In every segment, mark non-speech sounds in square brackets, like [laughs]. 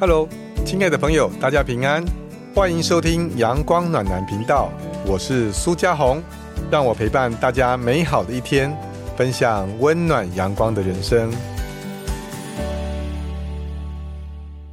Hello，亲爱的朋友，大家平安，欢迎收听阳光暖男频道，我是苏家红，让我陪伴大家美好的一天，分享温暖阳光的人生。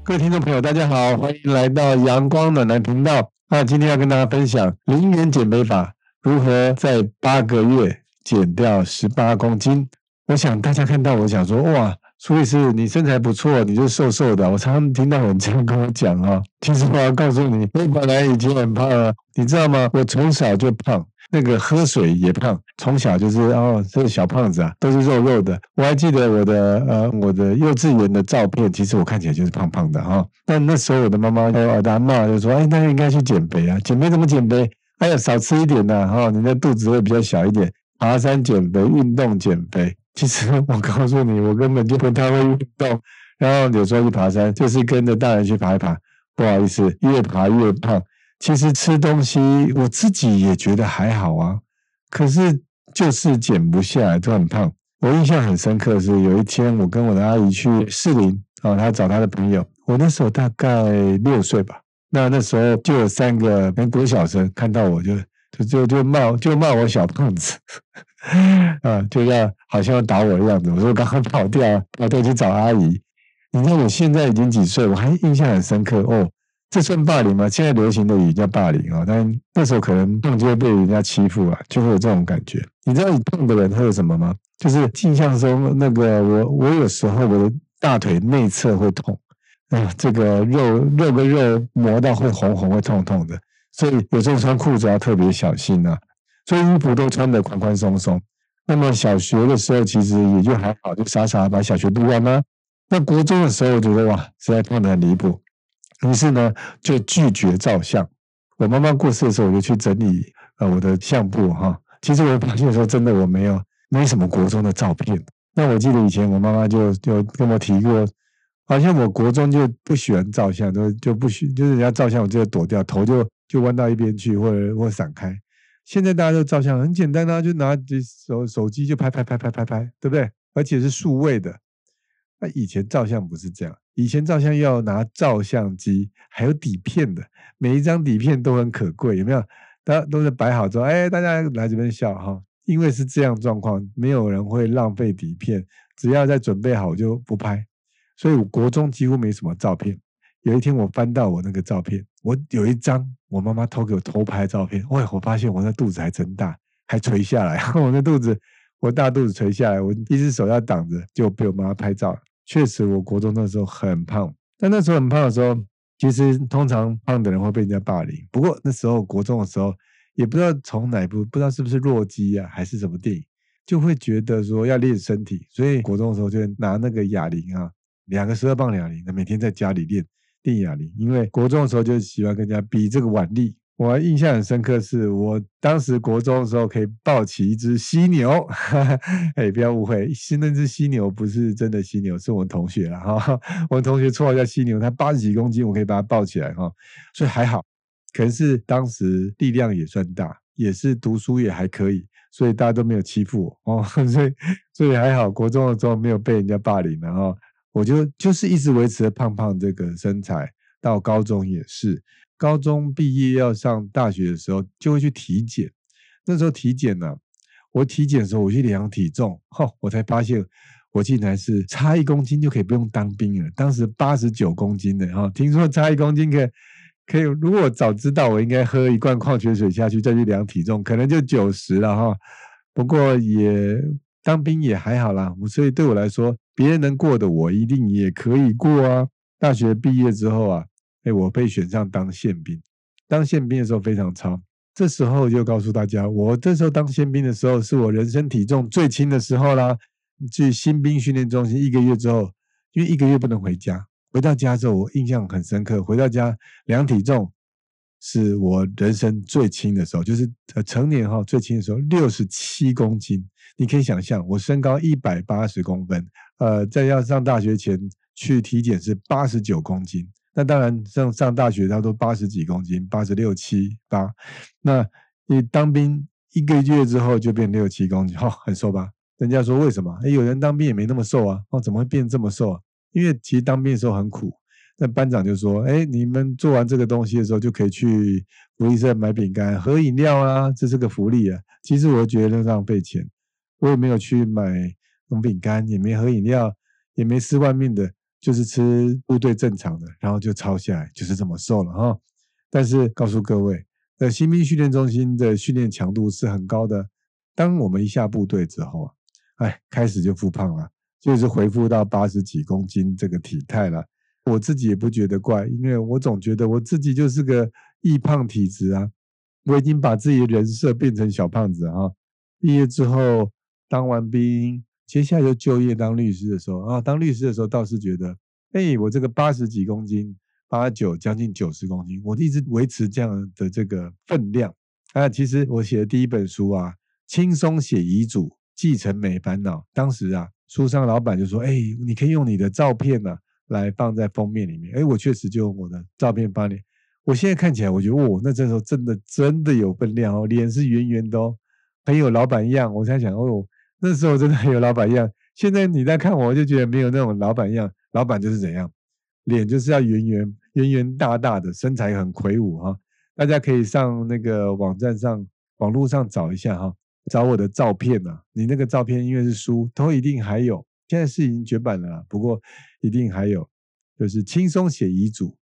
各位听众朋友，大家好，欢迎来到阳光暖男频道。那今天要跟大家分享零元减肥法，如何在八个月减掉十八公斤。我想大家看到，我想说，哇。苏律师，你身材不错，你就瘦瘦的。我常常听到人这样跟我讲啊。[laughs] 其实我要告诉你，我本来已经很胖了，你知道吗？我从小就胖，那个喝水也胖，从小就是哦，这个小胖子啊，都是肉肉的。我还记得我的呃，我的幼稚园的照片，其实我看起来就是胖胖的哈。但那时候我的妈妈还有打骂，就说：“哎，那应该去减肥啊，减肥怎么减肥？哎呀，少吃一点呐，哈，你的肚子会比较小一点。爬山减肥，运动减肥。”其实我告诉你，我根本就不太会运动，然后有时候去爬山，就是跟着大人去爬一爬。不好意思，越爬越胖。其实吃东西我自己也觉得还好啊，可是就是减不下来，都很胖。我印象很深刻是，有一天我跟我的阿姨去士林啊，她找她的朋友。我那时候大概六岁吧，那那时候就有三个跟国小生看到我就就就就骂就骂我小胖子。[laughs] 啊，就要好像要打我的样子。我说我刚刚跑掉，跑掉去找阿姨。你看我现在已经几岁，我还印象很深刻哦。这算霸凌吗？现在流行的语叫霸凌啊，但那时候可能胖就会被人家欺负啊，就会有这种感觉。你知道你胖的人会有什么吗？就是印象中那个我，我有时候我的大腿内侧会痛啊，这个肉肉跟肉磨到会红红会痛痛的，所以有时候穿裤子要特别小心啊。所以衣服都穿得宽宽松松。那么小学的时候其实也就还好，就傻傻把小学读完了。那国中的时候我觉得哇，实在胖得很离谱，于是呢就拒绝照相。我妈妈过世的时候，我就去整理呃我的相簿哈。其实我发现说真的我没有没什么国中的照片。那我记得以前我妈妈就就跟我提过，好像我国中就不喜欢照相，都就不许就是人家照相我就躲掉，头就就弯到一边去，或者或闪开。现在大家都照相很简单啊，就拿手手机就拍拍拍拍拍拍，对不对？而且是数位的。那以前照相不是这样，以前照相要拿照相机，还有底片的，每一张底片都很可贵，有没有？大家都是摆好之后，哎，大家来这边笑哈，因为是这样状况，没有人会浪费底片，只要在准备好就不拍。所以我国中几乎没什么照片。有一天我翻到我那个照片，我有一张我妈妈偷给我偷拍的照片，喂，我发现我那肚子还真大，还垂下来。[laughs] 我那肚子，我大肚子垂下来，我一只手要挡着，就被我妈妈拍照。确实，我国中那时候很胖，但那时候很胖的时候，其实通常胖的人会被人家霸凌。不过那时候国中的时候，也不知道从哪部，不知道是不是弱鸡啊，还是什么电影，就会觉得说要练身体，所以国中的时候就拿那个哑铃啊，两个十二磅哑铃，每天在家里练。定哑铃，因为国中的时候就喜欢跟人家比这个腕力。我印象很深刻，是我当时国中的时候可以抱起一只犀牛。[laughs] 哎，不要误会，是那只犀牛不是真的犀牛，是我们同学了哈。[laughs] 我们同学绰号叫犀牛，他八十几公斤，我可以把他抱起来哈，所以还好。可能是当时力量也算大，也是读书也还可以，所以大家都没有欺负我哦。[laughs] 所以所以还好，国中的时候没有被人家霸凌，然后。我就就是一直维持胖胖这个身材，到高中也是。高中毕业要上大学的时候，就会去体检。那时候体检呢，我体检的时候我去量体重，哈，我才发现我竟然是差一公斤就可以不用当兵了。当时八十九公斤的哈，听说差一公斤可以可以。如果我早知道，我应该喝一罐矿泉水下去再去量体重，可能就九十了哈。不过也当兵也还好啦，所以对我来说。别人能过的，我一定也可以过啊！大学毕业之后啊，哎，我被选上当宪兵。当宪兵的时候非常超，这时候就告诉大家，我这时候当宪兵的时候，是我人生体重最轻的时候啦。去新兵训练中心一个月之后，因为一个月不能回家，回到家之后，我印象很深刻。回到家量体重，是我人生最轻的时候，就是呃成年哈最轻的时候，六十七公斤。你可以想象，我身高一百八十公分。呃，在要上大学前去体检是八十九公斤，那当然上上大学他都八十几公斤，八十六七八。那你当兵一个月之后就变六七公斤，哈，很瘦吧？人家说为什么？哎，有人当兵也没那么瘦啊，哦，怎么会变这么瘦啊？因为其实当兵的时候很苦，那班长就说：“哎，你们做完这个东西的时候，就可以去福利社买饼干、喝饮料啊，这是个福利啊。”其实我觉得浪费钱，我也没有去买种饼干，也没喝饮料，也没吃外面的，就是吃部队正常的，然后就抄下来，就是这么瘦了哈。但是告诉各位，呃，新兵训练中心的训练强度是很高的。当我们一下部队之后啊，哎，开始就复胖了，就是恢复到八十几公斤这个体态了。我自己也不觉得怪，因为我总觉得我自己就是个易胖体质啊。我已经把自己的人设变成小胖子啊。毕业之后当完兵，接下来就就业当律师的时候啊，当律师的时候倒是觉得，哎，我这个八十几公斤，八九将近九十公斤，我一直维持这样的这个分量啊。其实我写的第一本书啊，轻松写遗嘱，继承没烦恼。当时啊，书商老板就说，哎，你可以用你的照片呢。来放在封面里面，哎，我确实就用我的照片发你。我现在看起来，我觉得哦，那这时候真的真的有分量哦，脸是圆圆的哦，很有老板样。我才想哦，那时候真的很有老板样。现在你在看我，就觉得没有那种老板样。老板就是怎样，脸就是要圆圆圆圆大大的，身材很魁梧哈。大家可以上那个网站上、网络上找一下哈，找我的照片呐。你那个照片因为是书，都一定还有。现在是已经绝版了，不过一定还有，就是轻松写遗嘱，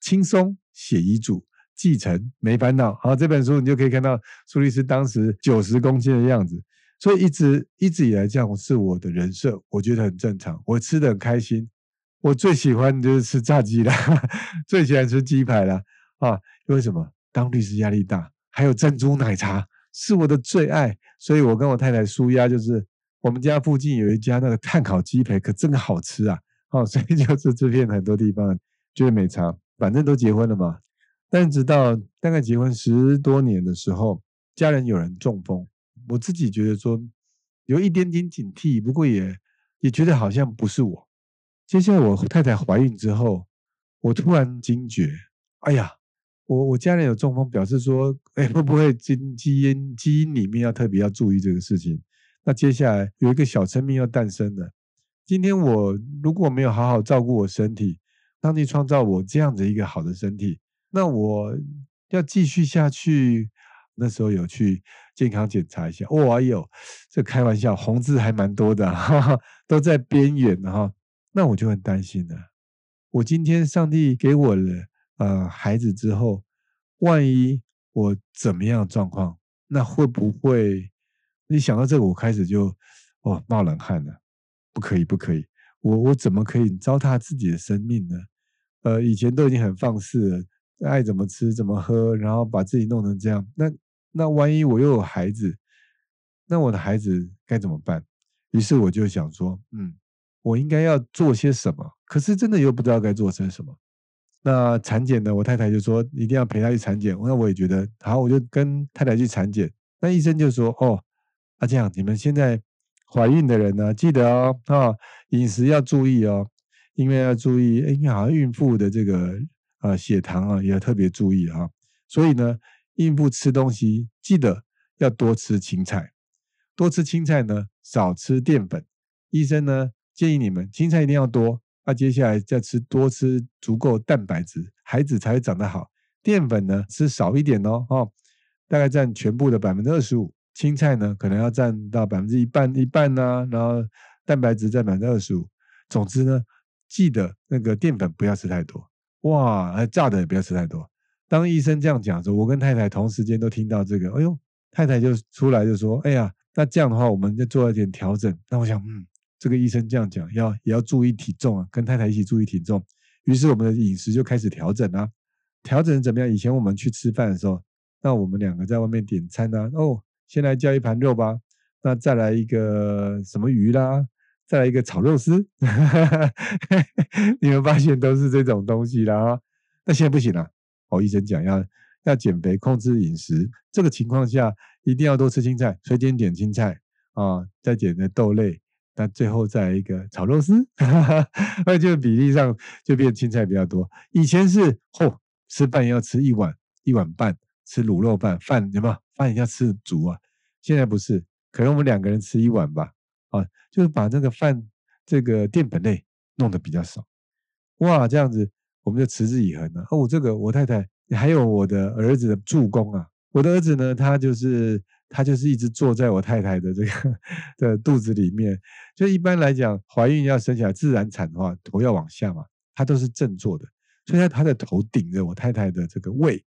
轻松写遗嘱，继承没烦恼。好，这本书你就可以看到苏律师当时九十公斤的样子，所以一直一直以来这样是我的人设，我觉得很正常。我吃的很开心，我最喜欢就是吃炸鸡了，[laughs] 最喜欢吃鸡排了啊！因为什么？当律师压力大，还有珍珠奶茶是我的最爱，所以我跟我太太舒压就是。我们家附近有一家那个碳烤鸡排，可真的好吃啊！哦，[laughs] 所以就是这片很多地方觉得美茶，反正都结婚了嘛。但直到大概结婚十多年的时候，家人有人中风，我自己觉得说有一点点警惕，不过也也觉得好像不是我。接下来我太太怀孕之后，我突然惊觉，哎呀，我我家人有中风，表示说，哎，会不会基基因基因里面要特别要注意这个事情？那接下来有一个小生命要诞生了。今天我如果没有好好照顾我身体，上帝创造我这样的一个好的身体，那我要继续下去。那时候有去健康检查一下，哇哟，这开玩笑，红字还蛮多的，哈哈，[laughs] 都在边缘哈。那我就很担心了。我今天上帝给我了呃孩子之后，万一我怎么样状况，那会不会？你想到这个，我开始就哦冒冷汗了，不可以，不可以，我我怎么可以糟蹋自己的生命呢？呃，以前都已经很放肆了，爱怎么吃怎么喝，然后把自己弄成这样，那那万一我又有孩子，那我的孩子该怎么办？于是我就想说，嗯，我应该要做些什么？可是真的又不知道该做些什么。那产检呢？我太太就说一定要陪她去产检，那我也觉得好，我就跟太太去产检。那医生就说，哦。啊，这样你们现在怀孕的人呢，记得哦，啊，饮食要注意哦，因为要注意，因为好像孕妇的这个呃血糖啊也要特别注意啊。所以呢，孕妇吃东西记得要多吃青菜，多吃青菜呢，少吃淀粉。医生呢建议你们青菜一定要多，那接下来再吃多吃足够蛋白质，孩子才会长得好。淀粉呢吃少一点哦，哦，大概占全部的百分之二十五。青菜呢，可能要占到百分之一半一半呢，然后蛋白质占百分之二十五。总之呢，记得那个淀粉不要吃太多，哇，炸的也不要吃太多。当医生这样讲的时候，我跟太太同时间都听到这个，哎呦，太太就出来就说，哎呀，那这样的话，我们再做一点调整。那我想，嗯，这个医生这样讲，要也要注意体重啊，跟太太一起注意体重。于是我们的饮食就开始调整啊，调整怎么样？以前我们去吃饭的时候，那我们两个在外面点餐啊，哦。先来叫一盘肉吧，那再来一个什么鱼啦，再来一个炒肉丝，[laughs] 你们发现都是这种东西啦。那现在不行了，哦，医生讲要要减肥，控制饮食，这个情况下一定要多吃青菜，所以点青菜啊，再点的豆类，那最后再一个炒肉丝，[laughs] 那就比例上就变青菜比较多。以前是嚯，吃饭要吃一碗一碗半。吃卤肉饭，饭有没有？饭要吃足啊！现在不是，可能我们两个人吃一碗吧，啊，就是把那个饭这个淀粉类弄得比较少。哇，这样子我们就持之以恒了。哦，这个我太太还有我的儿子的助攻啊。我的儿子呢，他就是他就是一直坐在我太太的这个的肚子里面。就一般来讲，怀孕要生下来自然产的话，头要往下嘛，他都是正坐的，所以他他的头顶着我太太的这个胃。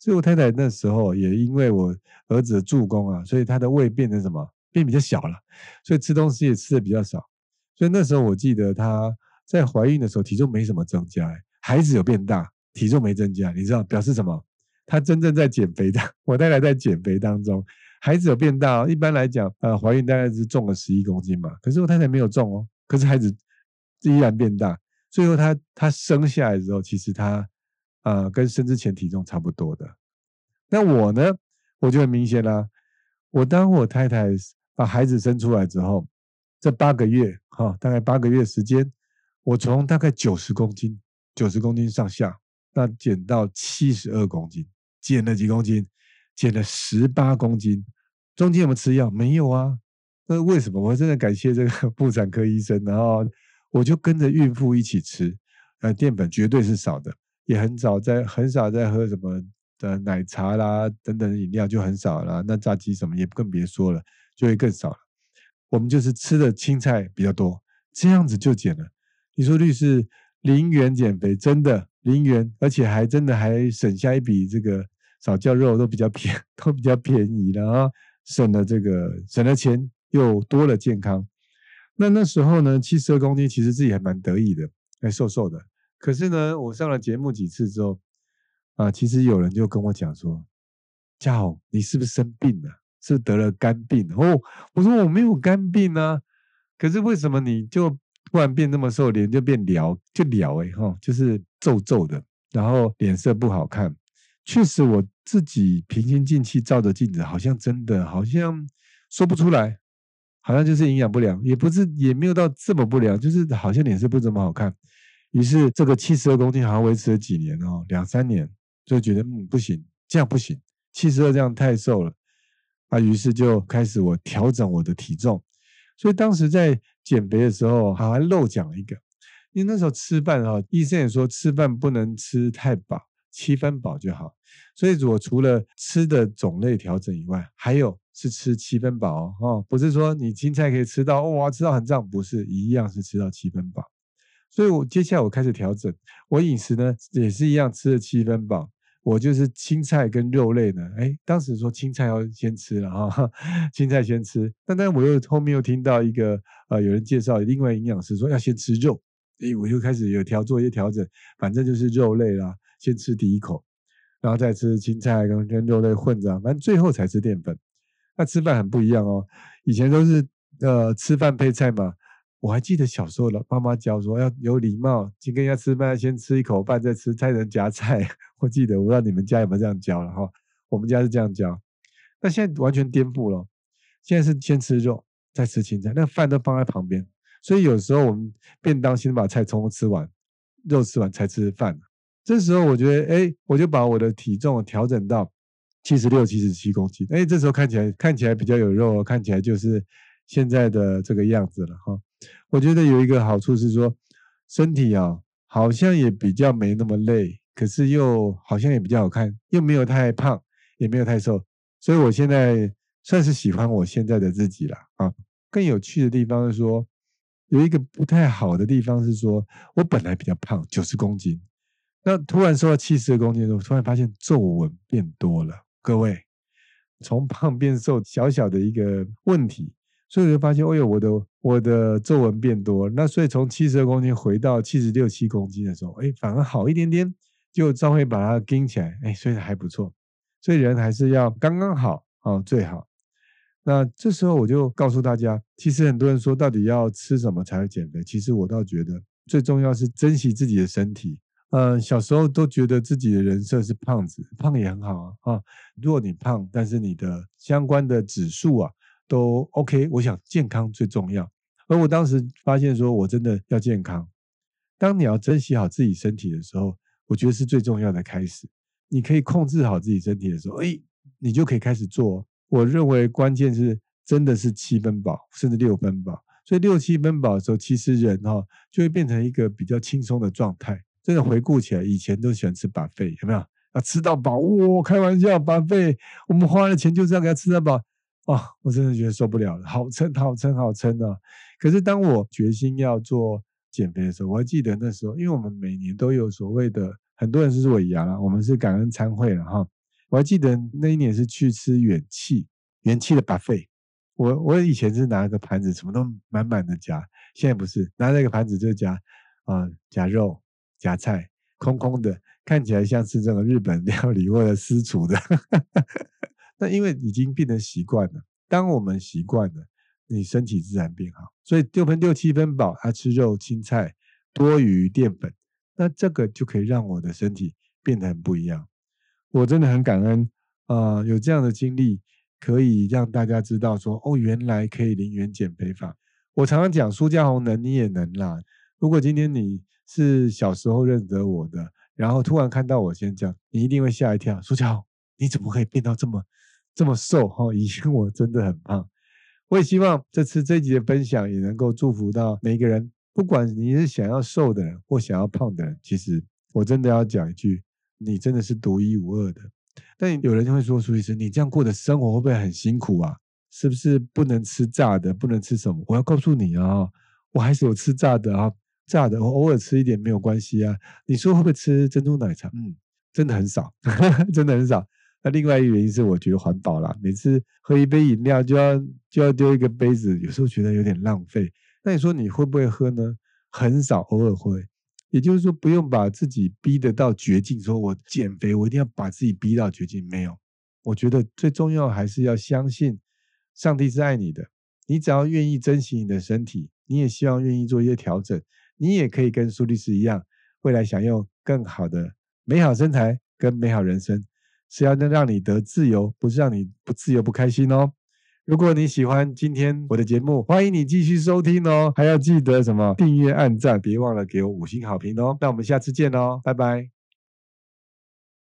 所以我太太那时候也因为我儿子的助攻啊，所以她的胃变成什么？变比较小了，所以吃东西也吃的比较少。所以那时候我记得她在怀孕的时候体重没什么增加，孩子有变大，体重没增加，你知道表示什么？他真正在减肥的，[laughs] 我太太在减肥当中，孩子有变大。一般来讲，呃，怀孕大概是重了十一公斤嘛，可是我太太没有重哦，可是孩子依然变大。最后她她生下来之后，其实她。呃，跟生之前体重差不多的。那我呢，我就很明显啦。我当我太太把孩子生出来之后，这八个月，哈，大概八个月时间，我从大概九十公斤，九十公斤上下，那减到七十二公斤，减了几公斤？减了十八公斤。中间有没有吃药？没有啊。那为什么？我真的感谢这个 [laughs] 妇产科医生，然后我就跟着孕妇一起吃，呃，淀粉绝对是少的。也很少在很少在喝什么的奶茶啦等等饮料就很少了，那炸鸡什么也更别说了，就会更少了。我们就是吃的青菜比较多，这样子就减了。你说律师零元减肥真的零元，而且还真的还省下一笔这个少叫肉都比较便 [laughs] 都比较便宜了啊，省了这个省了钱又多了健康。那那时候呢，七十二公斤其实自己还蛮得意的，还瘦瘦的。可是呢，我上了节目几次之后，啊，其实有人就跟我讲说：“嘉宏，你是不是生病了？是是得了肝病？”哦，我说我没有肝病啊，可是为什么你就突然变那么瘦，脸就变撩，就撩哎哈，就是皱皱的，然后脸色不好看。确实，我自己平心静气照着镜子，好像真的好像说不出来，好像就是营养不良，也不是也没有到这么不良，就是好像脸色不怎么好看。于是这个七十二公斤好像维持了几年哦，两三年，就觉得嗯不行，这样不行，七十二这样太瘦了，啊，于是就开始我调整我的体重。所以当时在减肥的时候，还漏讲了一个，因为那时候吃饭哈，医生也说吃饭不能吃太饱，七分饱就好。所以我除了吃的种类调整以外，还有是吃七分饱哦，不是说你青菜可以吃到哇吃到很胀，不是一样是吃到七分饱。所以，我接下来我开始调整我饮食呢，也是一样吃了七分饱。我就是青菜跟肉类呢，哎，当时说青菜要先吃了哈，青菜先吃。但但我又后面又听到一个呃，有人介绍另外营养师说要先吃肉，哎，我就开始有调做一些调整，反正就是肉类啦，先吃第一口，然后再吃青菜跟跟肉类混着，反正最后才吃淀粉。那吃饭很不一样哦，以前都是呃吃饭配菜嘛。我还记得小时候了，妈妈教说要有礼貌，请跟人家吃饭先吃一口饭再吃菜人夹菜。我记得，我不知道你们家有没有这样教了哈？我们家是这样教，那现在完全颠覆了。现在是先吃肉再吃青菜，那饭都放在旁边。所以有时候我们便当先把菜从吃完，肉吃完才吃饭。这时候我觉得，哎，我就把我的体重调整到七十六、七十七公斤。哎，这时候看起来看起来比较有肉，看起来就是现在的这个样子了哈。我觉得有一个好处是说，身体啊好像也比较没那么累，可是又好像也比较好看，又没有太胖，也没有太瘦，所以我现在算是喜欢我现在的自己了啊。更有趣的地方是说，有一个不太好的地方是说，我本来比较胖，九十公斤，那突然瘦到七十公斤的时候，突然发现皱纹变多了。各位，从胖变瘦，小小的一个问题。所以我就发现，哎呦，我的我的皱纹变多，那所以从七十二公斤回到七十六七公斤的时候，哎，反而好一点点，就稍微把它盯起来，哎，所以还不错。所以人还是要刚刚好啊，最好。那这时候我就告诉大家，其实很多人说到底要吃什么才会减肥，其实我倒觉得最重要是珍惜自己的身体。嗯，小时候都觉得自己的人设是胖子，胖也很好啊啊。如果你胖，但是你的相关的指数啊。都 OK，我想健康最重要。而我当时发现，说我真的要健康。当你要珍惜好自己身体的时候，我觉得是最重要的开始。你可以控制好自己身体的时候，哎，你就可以开始做。我认为关键是真的是七分饱，甚至六分饱。所以六七分饱的时候，其实人哈就会变成一个比较轻松的状态。真的回顾起来，以前都喜欢吃把费，有没有？啊，吃到饱，哇，开玩笑，把费，我们花了钱就是要给他吃到饱，啊，我真的觉得受不了了，好撑，好撑，好撑啊！可是当我决心要做减肥的时候，我还记得那时候，因为我们每年都有所谓的，很多人是尾牙了，我们是感恩餐会了哈。我还记得那一年是去吃元气，元气的把费，我我以前是拿个盘子，什么都满满的夹，现在不是，拿那个盘子就夹，啊，夹肉。夹菜空空的，看起来像是这种日本料理或者私厨的。[laughs] 那因为已经变成习惯了，当我们习惯了，你身体自然变好。所以六分六七分饱，他吃肉青菜多于淀粉，那这个就可以让我的身体变得很不一样。我真的很感恩啊，有这样的经历，可以让大家知道说，哦，原来可以零元减肥法。我常常讲，苏家红能，你也能啦。如果今天你是小时候认得我的，然后突然看到我先这样，你一定会吓一跳。苏乔，你怎么可以变到这么这么瘦？哈，以前我真的很胖。我也希望这次这集的分享也能够祝福到每一个人，不管你是想要瘦的人或想要胖的人。其实我真的要讲一句，你真的是独一无二的。但有人就会说，苏医师，你这样过的生活会不会很辛苦啊？是不是不能吃炸的，不能吃什么？我要告诉你啊，我还是有吃炸的啊。炸的，我偶尔吃一点没有关系啊。你说会不会吃珍珠奶茶？嗯，真的很少，[laughs] 真的很少。那另外一个原因是，我觉得环保啦，每次喝一杯饮料就要就要丢一个杯子，有时候觉得有点浪费。那你说你会不会喝呢？很少，偶尔会。也就是说，不用把自己逼得到绝境，说我减肥，我一定要把自己逼到绝境。没有，我觉得最重要还是要相信上帝是爱你的。你只要愿意珍惜你的身体，你也希望愿意做一些调整。你也可以跟苏律师一样，未来享用更好的美好身材跟美好人生，是要能让你得自由，不是让你不自由不开心哦。如果你喜欢今天我的节目，欢迎你继续收听哦，还要记得什么订阅、按赞，别忘了给我五星好评哦。那我们下次见哦，拜拜。